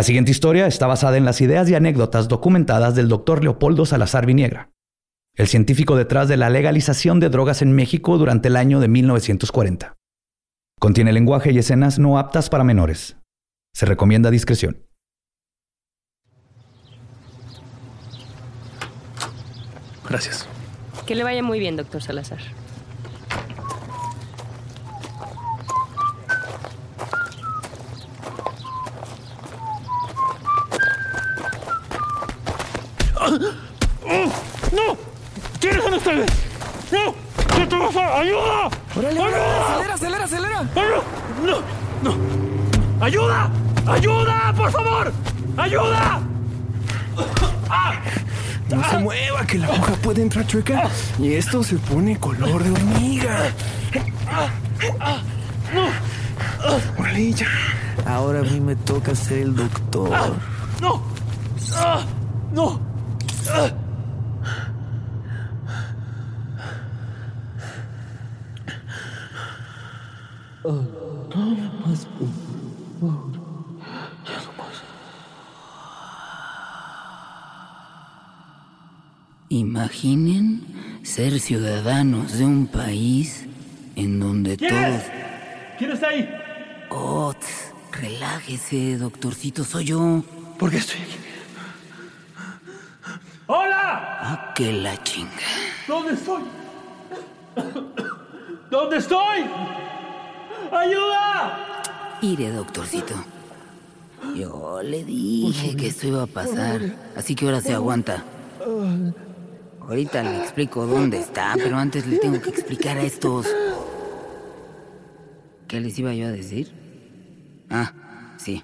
La siguiente historia está basada en las ideas y anécdotas documentadas del doctor Leopoldo Salazar Viniegra, el científico detrás de la legalización de drogas en México durante el año de 1940. Contiene lenguaje y escenas no aptas para menores. Se recomienda discreción. Gracias. Que le vaya muy bien, doctor Salazar. Ustedes? ¡No! ¿Qué te pasa? ¡Ayuda! ¡Órale, ¡Ayuda! acelera, acelera, acelera! ¡No! ¡No! ¡Ayuda! ¡Ayuda! ¡Por favor! ¡Ayuda! No se mueva, que la aguja puede entrar chueca y esto se pone color de hormiga. Órale, ya. Ahora a mí me toca ser el doctor. ¡No! ¡No! Imaginen ser ciudadanos de un país en donde ¿Quién todos... es? ¿Quién está ahí? Oh, tss, relájese, doctorcito, soy yo. ¿Por qué estoy aquí? ¡Hola! Ah, que la chinga. ¿Dónde estoy? ¿Dónde estoy? ¡Ayuda! Mire, doctorcito. Yo le dije que esto iba a pasar, así que ahora se aguanta. Ahorita le explico dónde está, pero antes le tengo que explicar a estos. ¿Qué les iba yo a decir? Ah, sí.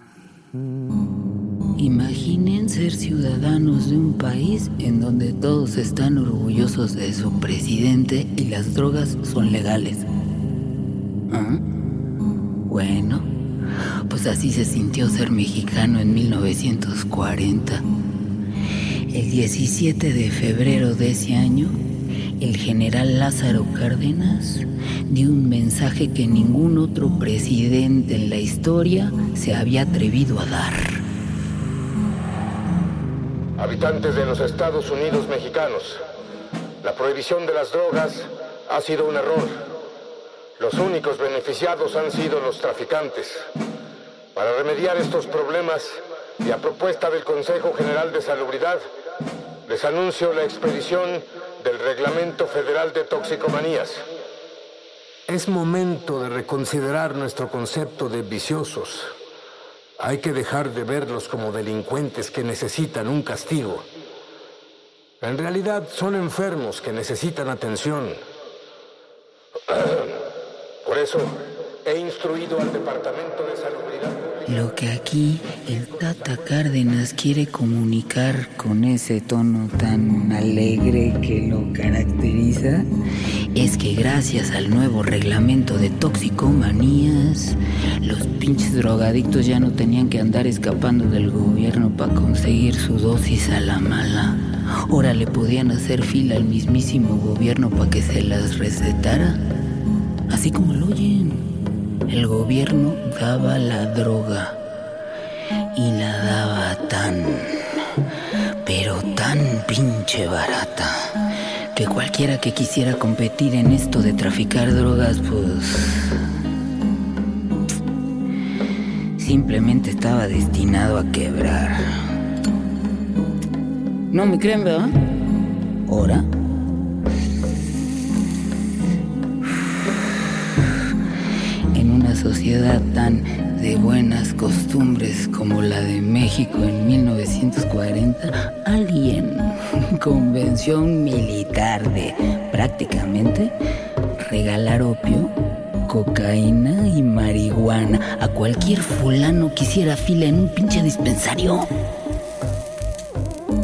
Imaginen ser ciudadanos de un país en donde todos están orgullosos de su presidente y las drogas son legales. ¿Ah? Bueno, pues así se sintió ser mexicano en 1940. El 17 de febrero de ese año, el general Lázaro Cárdenas dio un mensaje que ningún otro presidente en la historia se había atrevido a dar. Habitantes de los Estados Unidos mexicanos, la prohibición de las drogas ha sido un error. Los únicos beneficiados han sido los traficantes. Para remediar estos problemas y a propuesta del Consejo General de Salubridad, les anuncio la expedición del Reglamento Federal de Toxicomanías. Es momento de reconsiderar nuestro concepto de viciosos. Hay que dejar de verlos como delincuentes que necesitan un castigo. En realidad son enfermos que necesitan atención. Por eso he instruido al Departamento de Salubridad. Lo que aquí el Tata Cárdenas quiere comunicar con ese tono tan alegre que lo caracteriza es que gracias al nuevo reglamento de toxicomanías, los pinches drogadictos ya no tenían que andar escapando del gobierno para conseguir su dosis a la mala. Ahora le podían hacer fila al mismísimo gobierno para que se las recetara. Así como lo oyen. El gobierno daba la droga y la daba tan, pero tan pinche barata que cualquiera que quisiera competir en esto de traficar drogas, pues simplemente estaba destinado a quebrar. No me creen, ¿verdad? Ahora. Sociedad tan de buenas costumbres como la de México en 1940, alguien convenció un militar de prácticamente regalar opio, cocaína y marihuana a cualquier fulano que hiciera fila en un pinche dispensario.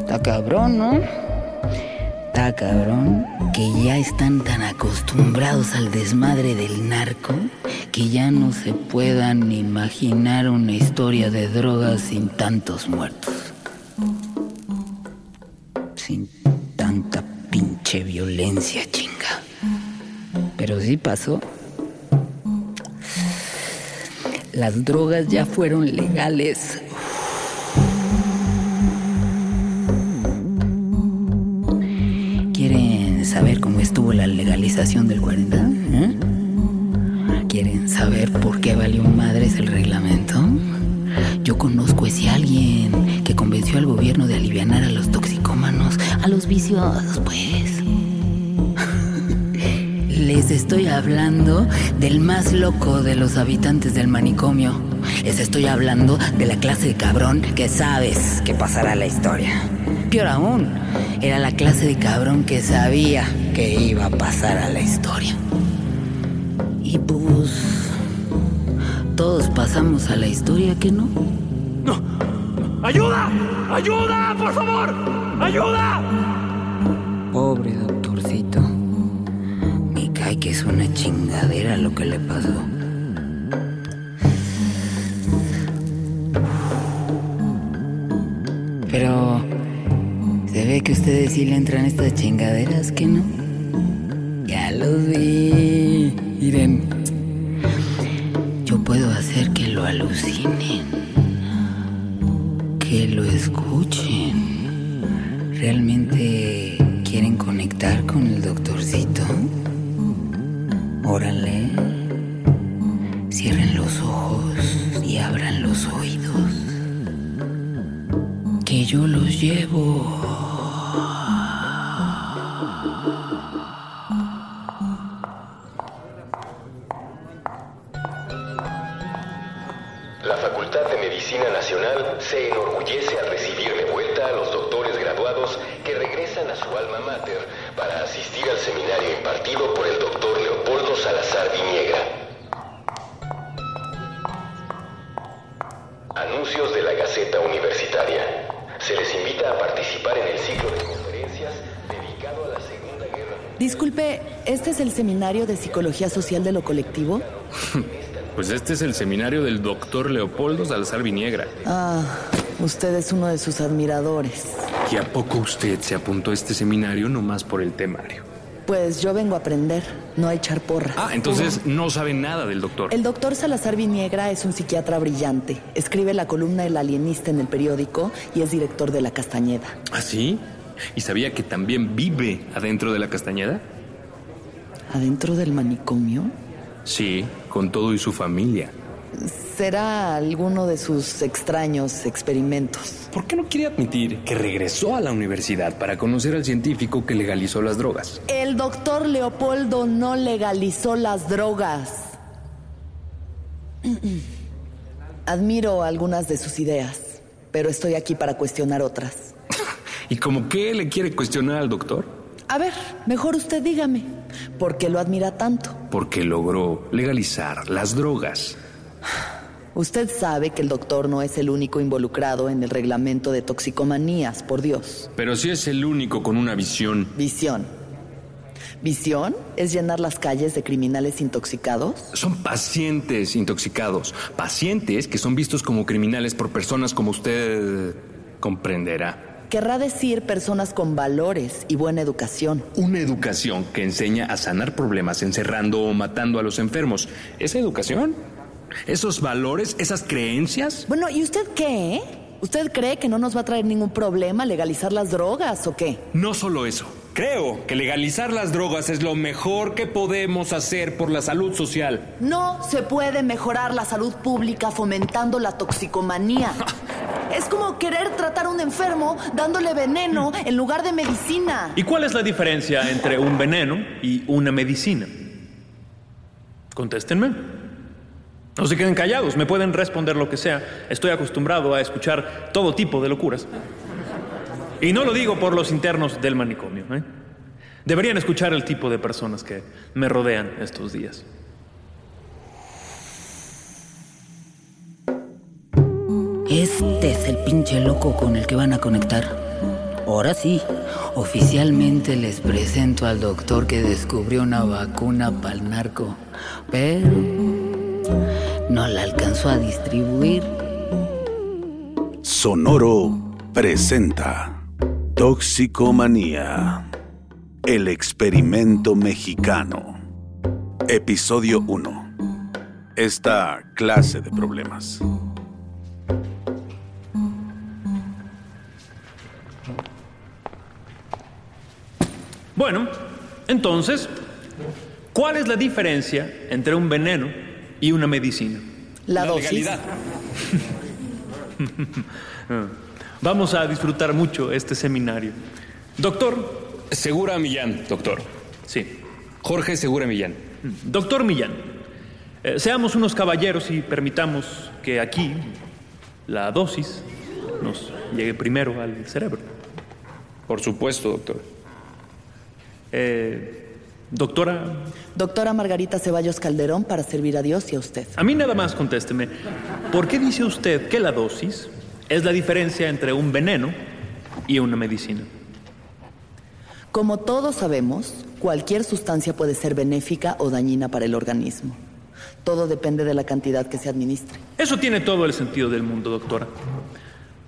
Está cabrón, ¿no? Está cabrón que ya están tan acostumbrados al desmadre del narco que ya no se puedan imaginar una historia de drogas sin tantos muertos. Sin tanta pinche violencia, chinga. Pero sí pasó. Las drogas ya fueron legales. ¿Quieren saber cómo estuvo la legalización del 40? ¿Quieren saber por qué valió madres el reglamento? Yo conozco ese alguien que convenció al gobierno de aliviar a los toxicómanos, a los viciosos, pues. Les estoy hablando del más loco de los habitantes del manicomio. Les estoy hablando de la clase de cabrón que sabes que pasará la historia. Peor aún, era la clase de cabrón que sabía que iba a pasar a la historia. Pasamos a la historia, ¿que no? ¡Ayuda! ¡Ayuda! ¡Por favor! ¡Ayuda! Pobre doctorcito. Me cae que es una chingadera lo que le pasó. Pero se ve que ustedes sí le entran estas chingaderas, ¿que no? Ya los vi. Miren, puedo hacer que lo alucinen, que lo escuchen. ¿Realmente quieren conectar con el doctorcito? Órale. Cierren los ojos y abran los oídos. Que yo los llevo. Es el seminario de psicología social de lo colectivo? Pues este es el seminario del doctor Leopoldo Salazar Viniegra. Ah, usted es uno de sus admiradores. ¿Y a poco usted se apuntó a este seminario nomás por el temario? Pues yo vengo a aprender, no a echar porra. Ah, entonces no sabe nada del doctor. El doctor Salazar Viniegra es un psiquiatra brillante. Escribe la columna El Alienista en el periódico y es director de La Castañeda. ¿Ah, sí? ¿Y sabía que también vive adentro de la Castañeda? ¿Adentro del manicomio? Sí, con todo y su familia. Será alguno de sus extraños experimentos. ¿Por qué no quiere admitir que regresó a la universidad para conocer al científico que legalizó las drogas? El doctor Leopoldo no legalizó las drogas. Admiro algunas de sus ideas, pero estoy aquí para cuestionar otras. ¿Y como qué le quiere cuestionar al doctor? A ver, mejor usted dígame, ¿por qué lo admira tanto? Porque logró legalizar las drogas. Usted sabe que el doctor no es el único involucrado en el reglamento de toxicomanías, por Dios. Pero sí es el único con una visión. Visión. Visión es llenar las calles de criminales intoxicados. Son pacientes intoxicados. Pacientes que son vistos como criminales por personas como usted comprenderá. Querrá decir personas con valores y buena educación. Una educación que enseña a sanar problemas encerrando o matando a los enfermos. ¿Esa educación? ¿Esos valores? ¿Esas creencias? Bueno, ¿y usted qué? eh? ¿Usted cree que no nos va a traer ningún problema legalizar las drogas o qué? No solo eso. Creo que legalizar las drogas es lo mejor que podemos hacer por la salud social. No se puede mejorar la salud pública fomentando la toxicomanía. Es como querer tratar a un enfermo dándole veneno en lugar de medicina. ¿Y cuál es la diferencia entre un veneno y una medicina? Contéstenme. No se queden callados, me pueden responder lo que sea. Estoy acostumbrado a escuchar todo tipo de locuras. Y no lo digo por los internos del manicomio. ¿eh? Deberían escuchar el tipo de personas que me rodean estos días. Este es el pinche loco con el que van a conectar. Ahora sí, oficialmente les presento al doctor que descubrió una vacuna para el narco, pero no la alcanzó a distribuir. Sonoro presenta Toxicomanía, el experimento mexicano. Episodio 1. Esta clase de problemas. Bueno, entonces, ¿cuál es la diferencia entre un veneno y una medicina? La, dosis. legalidad. Vamos a disfrutar mucho este seminario. Doctor, Segura Millán, doctor. sí. Jorge Segura Millán. Doctor Millán, eh, seamos unos caballeros y permitamos que aquí la dosis nos llegue primero al cerebro. Por supuesto, doctor. Eh, doctora, Doctora Margarita Ceballos Calderón para servir a Dios y a usted. a mí nada más contésteme. ¿Por qué dice usted que la dosis es la diferencia entre un veneno y una medicina? Como todos sabemos, cualquier sustancia puede ser benéfica o dañina para el organismo. Todo depende de la cantidad que se administre. Eso tiene todo el sentido del mundo, doctora.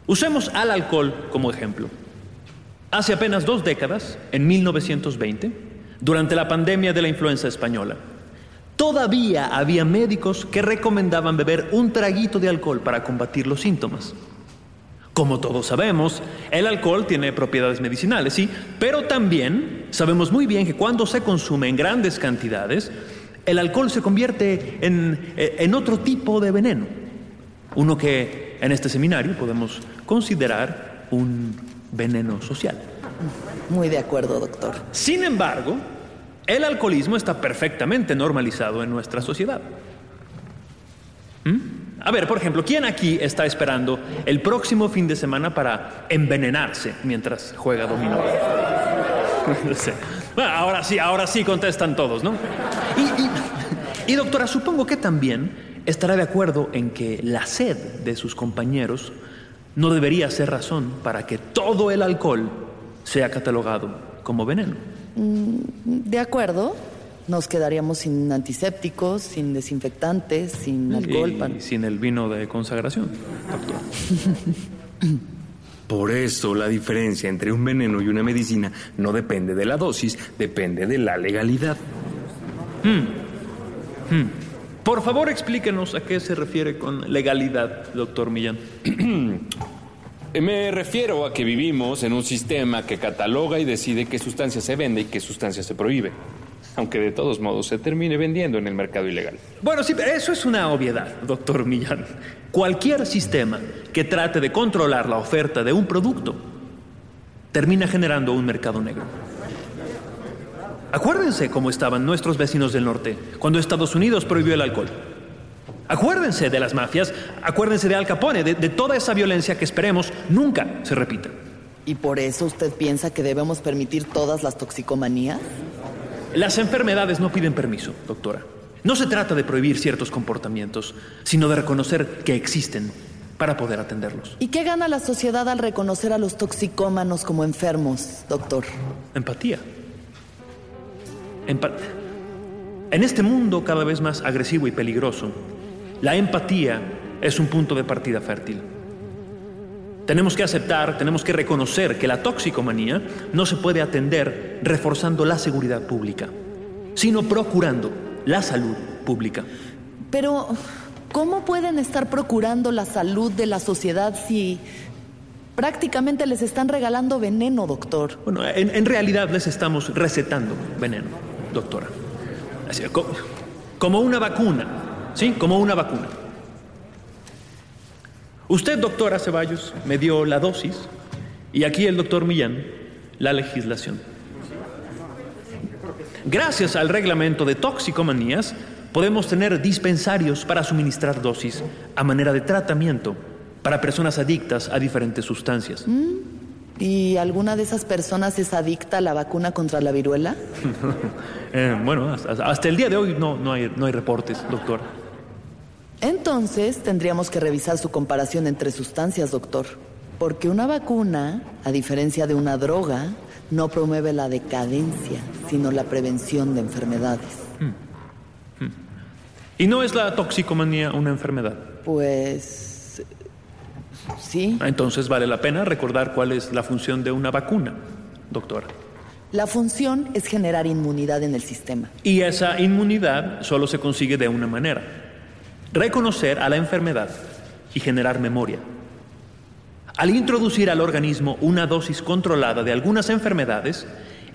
Usemos al alcohol como ejemplo. Hace apenas dos décadas, en 1920, durante la pandemia de la influenza española, todavía había médicos que recomendaban beber un traguito de alcohol para combatir los síntomas. Como todos sabemos, el alcohol tiene propiedades medicinales, sí, pero también sabemos muy bien que cuando se consume en grandes cantidades, el alcohol se convierte en, eh, en otro tipo de veneno. Uno que en este seminario podemos considerar un veneno social. Muy de acuerdo, doctor. Sin embargo, el alcoholismo está perfectamente normalizado en nuestra sociedad. ¿Mm? A ver, por ejemplo, ¿quién aquí está esperando el próximo fin de semana para envenenarse mientras juega dominó? No sé. Bueno, ahora sí, ahora sí contestan todos, ¿no? Y, y- y, doctora, supongo que también estará de acuerdo en que la sed de sus compañeros no debería ser razón para que todo el alcohol sea catalogado como veneno. Mm, De acuerdo. Nos quedaríamos sin antisépticos, sin desinfectantes, sin alcohol. Y sin el vino de consagración, doctor. Por eso la diferencia entre un veneno y una medicina no depende de la dosis, depende de la legalidad. Hmm. Por favor, explíquenos a qué se refiere con legalidad, doctor Millán. Me refiero a que vivimos en un sistema que cataloga y decide qué sustancia se vende y qué sustancia se prohíbe. Aunque de todos modos se termine vendiendo en el mercado ilegal. Bueno, sí, pero eso es una obviedad, doctor Millán. Cualquier sistema que trate de controlar la oferta de un producto termina generando un mercado negro. Acuérdense cómo estaban nuestros vecinos del norte cuando Estados Unidos prohibió el alcohol. Acuérdense de las mafias, acuérdense de Al Capone, de, de toda esa violencia que esperemos nunca se repita. ¿Y por eso usted piensa que debemos permitir todas las toxicomanías? Las enfermedades no piden permiso, doctora. No se trata de prohibir ciertos comportamientos, sino de reconocer que existen para poder atenderlos. ¿Y qué gana la sociedad al reconocer a los toxicómanos como enfermos, doctor? Empatía. En este mundo cada vez más agresivo y peligroso, la empatía es un punto de partida fértil. Tenemos que aceptar, tenemos que reconocer que la toxicomanía no se puede atender reforzando la seguridad pública, sino procurando la salud pública. Pero, ¿cómo pueden estar procurando la salud de la sociedad si prácticamente les están regalando veneno, doctor? Bueno, en, en realidad les estamos recetando veneno, doctora. Como una vacuna, ¿sí? Como una vacuna. Usted, doctora Ceballos, me dio la dosis y aquí el doctor Millán la legislación. Gracias al reglamento de toxicomanías, podemos tener dispensarios para suministrar dosis a manera de tratamiento para personas adictas a diferentes sustancias. ¿Y alguna de esas personas es adicta a la vacuna contra la viruela? Eh, bueno, hasta, hasta el día de hoy no, no, hay, no hay reportes, doctor. Entonces tendríamos que revisar su comparación entre sustancias, doctor. Porque una vacuna, a diferencia de una droga, no promueve la decadencia, sino la prevención de enfermedades. ¿Y no es la toxicomanía una enfermedad? Pues... sí. Entonces vale la pena recordar cuál es la función de una vacuna, doctora. La función es generar inmunidad en el sistema. Y esa inmunidad solo se consigue de una manera. Reconocer a la enfermedad y generar memoria. Al introducir al organismo una dosis controlada de algunas enfermedades,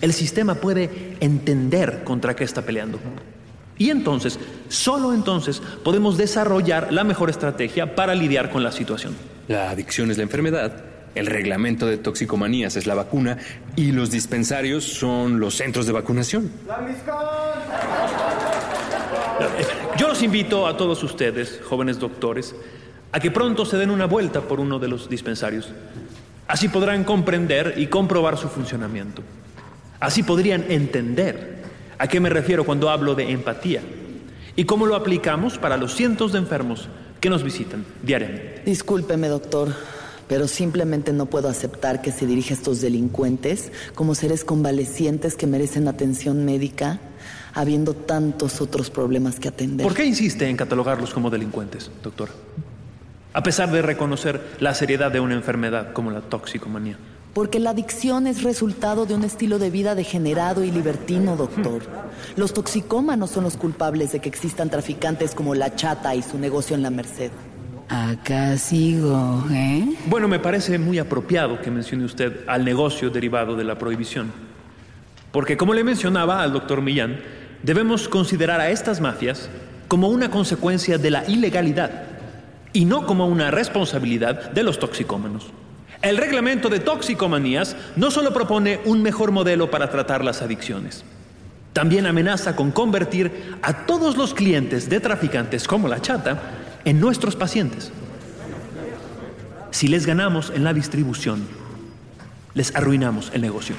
el sistema puede entender contra qué está peleando. Y entonces, solo entonces, podemos desarrollar la mejor estrategia para lidiar con la situación. La adicción es la enfermedad, el reglamento de toxicomanías es la vacuna y los dispensarios son los centros de vacunación. Yo los invito a todos ustedes, jóvenes doctores, a que pronto se den una vuelta por uno de los dispensarios. Así podrán comprender y comprobar su funcionamiento. Así podrían entender a qué me refiero cuando hablo de empatía y cómo lo aplicamos para los cientos de enfermos que nos visitan diariamente. Discúlpeme, doctor, pero simplemente no puedo aceptar que se dirija a estos delincuentes como seres convalecientes que merecen atención médica, habiendo tantos otros problemas que atender. ¿Por qué insiste en catalogarlos como delincuentes, doctor? A pesar de reconocer la seriedad de una enfermedad como la toxicomanía. Porque la adicción es resultado de un estilo de vida degenerado y libertino, doctor. Los toxicómanos son los culpables de que existan traficantes como la chata y su negocio en la Merced. Acá sigo, ¿eh? Bueno, me parece muy apropiado que mencione usted al negocio derivado de la prohibición. Porque como le mencionaba al doctor Millán, debemos considerar a estas mafias como una consecuencia de la ilegalidad y no como una responsabilidad de los toxicómanos. El reglamento de toxicomanías no solo propone un mejor modelo para tratar las adicciones, también amenaza con convertir a todos los clientes de traficantes como la chata en nuestros pacientes. Si les ganamos en la distribución, les arruinamos el negocio.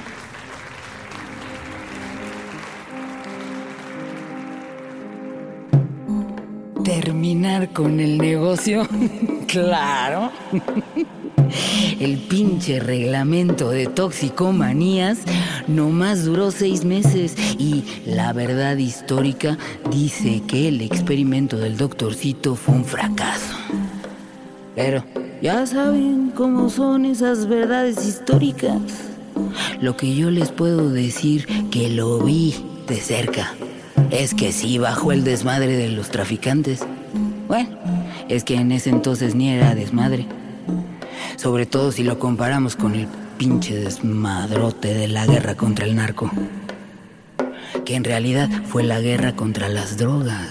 Terminar con el negocio. claro. El pinche reglamento de toxicomanías nomás duró seis meses y la verdad histórica dice que el experimento del doctorcito fue un fracaso. Pero ya saben cómo son esas verdades históricas. Lo que yo les puedo decir que lo vi de cerca es que sí bajó el desmadre de los traficantes. Bueno, es que en ese entonces ni era desmadre. Sobre todo si lo comparamos con el pinche desmadrote de la guerra contra el narco. Que en realidad fue la guerra contra las drogas.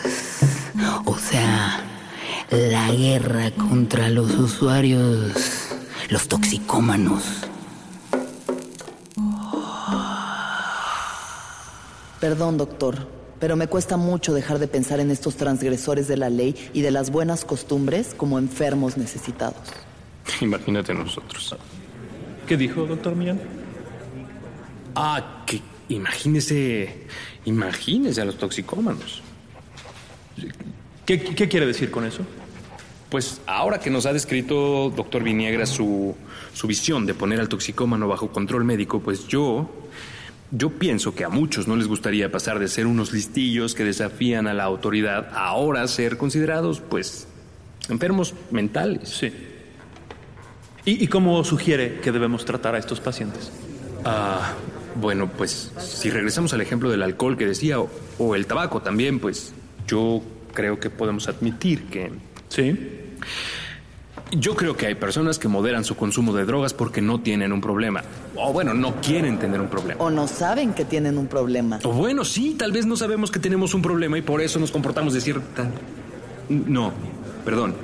O sea, la guerra contra los usuarios, los toxicómanos. Perdón, doctor, pero me cuesta mucho dejar de pensar en estos transgresores de la ley y de las buenas costumbres como enfermos necesitados. Imagínate nosotros. ¿Qué dijo, doctor Millán? Ah, que imagínese, imagínese a los toxicómanos. ¿Qué, qué quiere decir con eso? Pues ahora que nos ha descrito, doctor Viniegra, su, su visión de poner al toxicómano bajo control médico, pues yo, yo pienso que a muchos no les gustaría pasar de ser unos listillos que desafían a la autoridad a ahora ser considerados, pues, enfermos mentales. Sí. ¿Y, y cómo sugiere que debemos tratar a estos pacientes? Ah, bueno, pues si regresamos al ejemplo del alcohol que decía, o, o el tabaco también, pues yo creo que podemos admitir que... Sí. Yo creo que hay personas que moderan su consumo de drogas porque no tienen un problema. O bueno, no quieren tener un problema. O no saben que tienen un problema. O bueno, sí, tal vez no sabemos que tenemos un problema y por eso nos comportamos de cierta... No, perdón.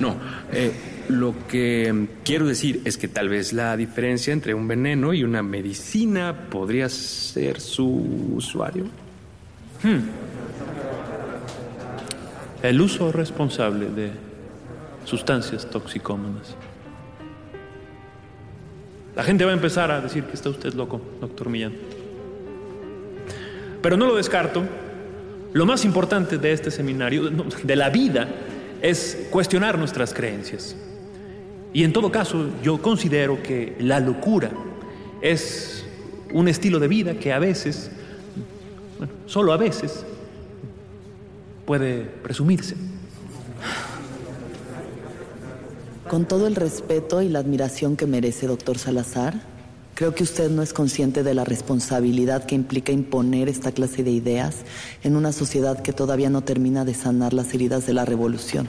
No. Eh, lo que quiero decir es que tal vez la diferencia entre un veneno y una medicina podría ser su usuario. Hmm. El uso responsable de sustancias toxicómanas. La gente va a empezar a decir que está usted loco, doctor Millán. Pero no lo descarto. Lo más importante de este seminario, de la vida, es cuestionar nuestras creencias. Y en todo caso, yo considero que la locura es un estilo de vida que a veces, bueno, solo a veces, puede presumirse. Con todo el respeto y la admiración que merece, doctor Salazar, creo que usted no es consciente de la responsabilidad que implica imponer esta clase de ideas en una sociedad que todavía no termina de sanar las heridas de la revolución.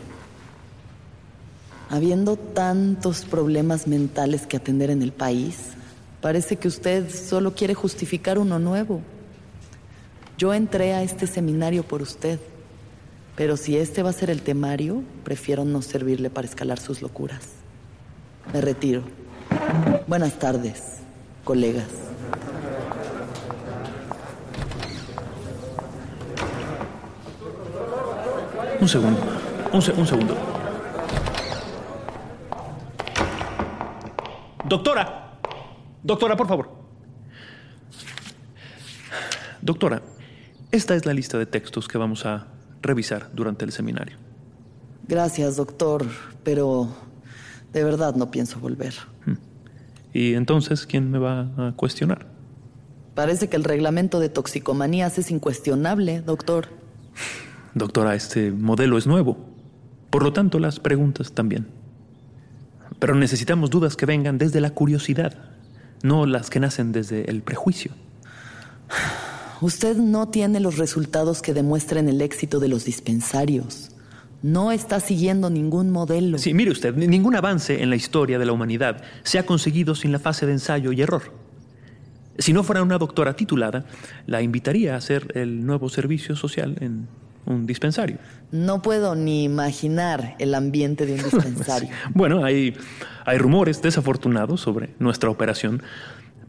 Habiendo tantos problemas mentales que atender en el país, Parece que usted solo quiere justificar uno nuevo. Yo entré a este seminario por usted, pero si este va a ser el temario, prefiero no servirle para escalar sus locuras. Me retiro. Buenas tardes, colegas. Un segundo, un, se- un segundo. Doctora, doctora, por favor. Doctora, esta es la lista de textos que vamos a revisar durante el seminario. Gracias, doctor, pero de verdad no pienso volver. Y entonces, ¿quién me va a cuestionar? Parece que el reglamento de toxicomanías es incuestionable, doctor. Doctora, este modelo es nuevo. Por lo tanto, las preguntas también. Pero necesitamos dudas que vengan desde la curiosidad, no las que nacen desde el prejuicio. Usted no tiene los resultados que demuestren el éxito de los dispensarios. No está siguiendo ningún modelo. Sí, mire usted, ni- ningún avance en la historia de la humanidad se ha conseguido sin la fase de ensayo y error. Si no fuera una doctora titulada, la invitaría a hacer el nuevo servicio social en un dispensario. No puedo ni imaginar el ambiente de un dispensario. Bueno, hay, hay rumores desafortunados sobre nuestra operación,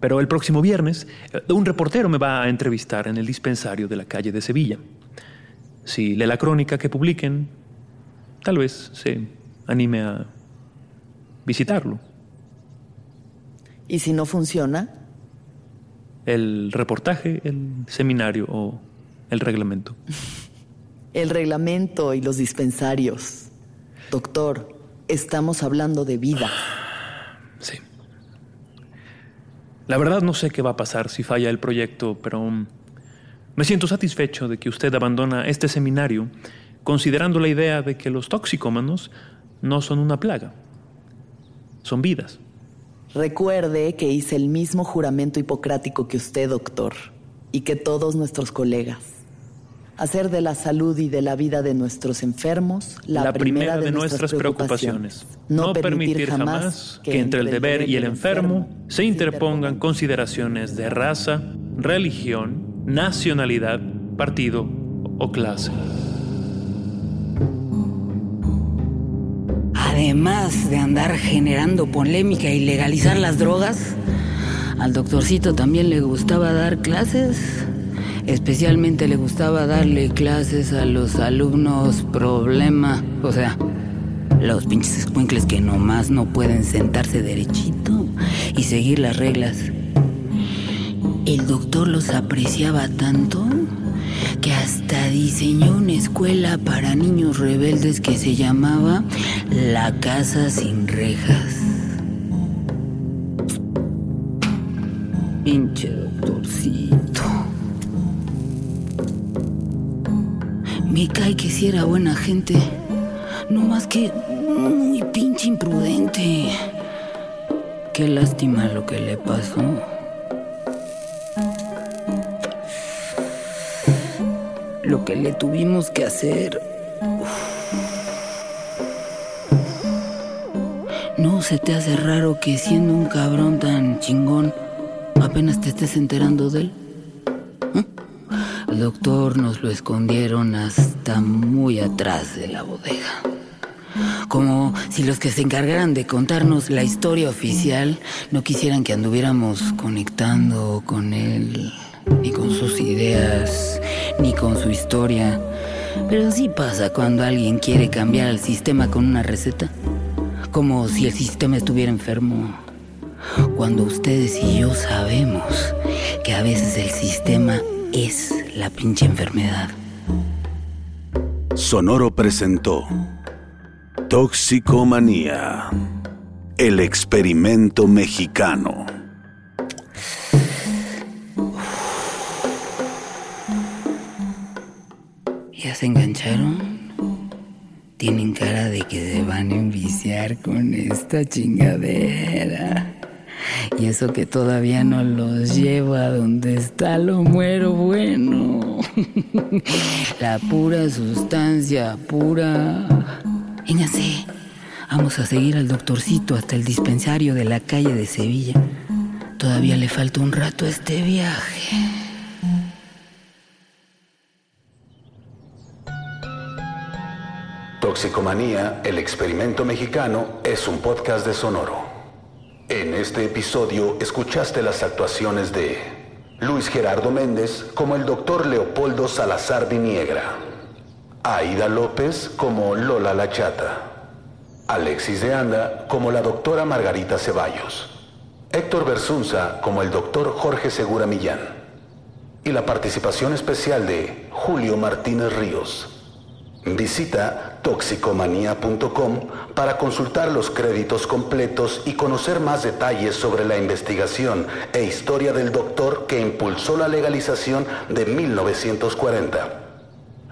pero el próximo viernes eh, un reportero me va a entrevistar en el dispensario de la calle de Sevilla. Si lee la crónica que publiquen, tal vez se anime a visitarlo. Y si no funciona, El reportaje, el seminario o el reglamento. el reglamento y los dispensarios. Doctor, estamos hablando de vida. Sí. La verdad no sé qué va a pasar si falla el proyecto, pero mm, me siento satisfecho de que usted abandona este seminario considerando la idea de que los toxicómanos no son una plaga, son vidas. Recuerde que hice el mismo juramento hipocrático que usted, doctor, y que todos nuestros colegas. Hacer de la salud y de la vida de nuestros enfermos la, primera, de nuestras preocupaciones. No permitir jamás que entre el deber y el enfermo se interpongan consideraciones de raza, religión, nacionalidad, partido o clase. Además de andar generando polémica y legalizar las drogas, al doctorcito también le gustaba dar clases. Especialmente le gustaba darle clases a los alumnos problema. O sea, los pinches escuincles que nomás no pueden sentarse derechito y seguir las reglas. El doctor los apreciaba tanto que hasta diseñó una escuela para niños rebeldes que se llamaba La Casa Sin Rejas. Pinche doctorcito. Me cae que si era buena gente. No más que muy pinche imprudente. Qué lástima lo que le pasó. Lo que le tuvimos que hacer. ¿No se te hace raro que siendo un cabrón tan chingón apenas te estés enterando de él? Doctor nos lo escondieron hasta muy atrás de la bodega. Como si los que se encargaran de contarnos la historia oficial no quisieran que anduviéramos conectando con él, ni con sus ideas, ni con su historia. Pero sí pasa cuando alguien quiere cambiar el sistema con una receta. Como si el sistema estuviera enfermo. Cuando ustedes y yo sabemos que a veces el sistema es la pinche enfermedad. Sonoro presentó Toxicomanía, el experimento mexicano. ¿Ya se engancharon? Tienen cara de que se van a enviciar con esta chingadera. Y eso que todavía no los lleva a donde está lo muero bueno. La pura sustancia, pura. Vénganse, vamos a seguir al doctorcito hasta el dispensario de la calle de Sevilla. todavía le falta un rato a este viaje. Toxicomanía, el experimento mexicano, es un podcast de Sonoro. Este episodio escuchaste las actuaciones de Luis Gerardo Méndez como el doctor Leopoldo Salazar Viniegra, Aida López como Lola La Chata, Alexis de Anda como la doctora Margarita Ceballos, Héctor Bersunza como el doctor Jorge Segura Millán y la participación especial de Julio Martínez Ríos. Visita toxicomanía.com para consultar los créditos completos y conocer más detalles sobre la investigación e historia del doctor que impulsó la legalización de 1940.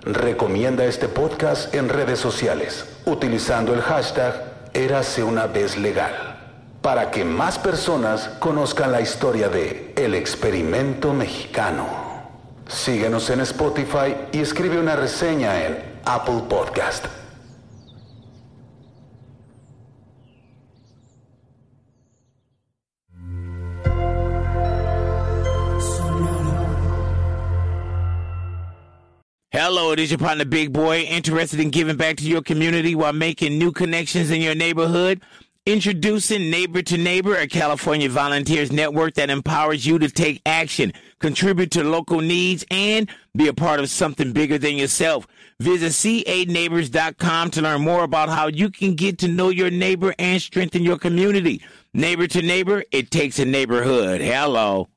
Recomienda este podcast en redes sociales utilizando el hashtag Érase una vez legal para que más personas conozcan la historia de El experimento mexicano. Síguenos en Spotify y escribe una reseña en Apple Podcast. Hello, it is your partner Big Boy, interested in giving back to your community while making new connections in your neighborhood. Introducing Neighbor to Neighbor, a California volunteers network that empowers you to take action, contribute to local needs, and be a part of something bigger than yourself. Visit ca-neighbors.com to learn more about how you can get to know your neighbor and strengthen your community. Neighbor to neighbor, it takes a neighborhood. Hello.